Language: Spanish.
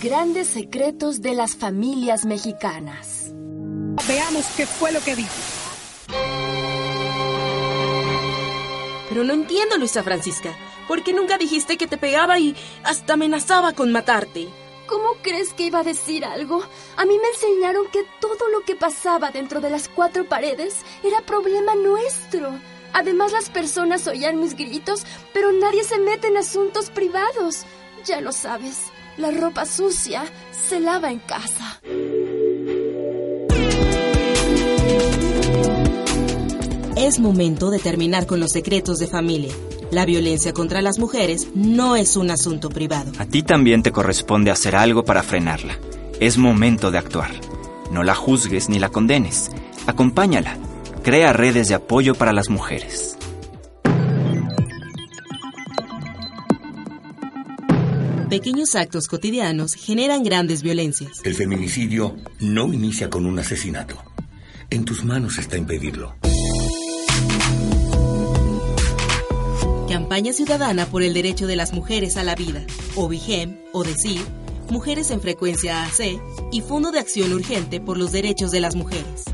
grandes secretos de las familias mexicanas. Veamos qué fue lo que dijo. Pero no entiendo, Luisa Francisca. ¿Por qué nunca dijiste que te pegaba y hasta amenazaba con matarte? ¿Cómo crees que iba a decir algo? A mí me enseñaron que todo lo que pasaba dentro de las cuatro paredes era problema nuestro. Además las personas oían mis gritos, pero nadie se mete en asuntos privados. Ya lo sabes, la ropa sucia se lava en casa. Es momento de terminar con los secretos de familia. La violencia contra las mujeres no es un asunto privado. A ti también te corresponde hacer algo para frenarla. Es momento de actuar. No la juzgues ni la condenes. Acompáñala. Crea redes de apoyo para las mujeres. Pequeños actos cotidianos generan grandes violencias. El feminicidio no inicia con un asesinato. En tus manos está impedirlo. Campaña Ciudadana por el Derecho de las Mujeres a la Vida, OVIGEM, o DECIR, Mujeres en Frecuencia AC y Fondo de Acción Urgente por los Derechos de las Mujeres.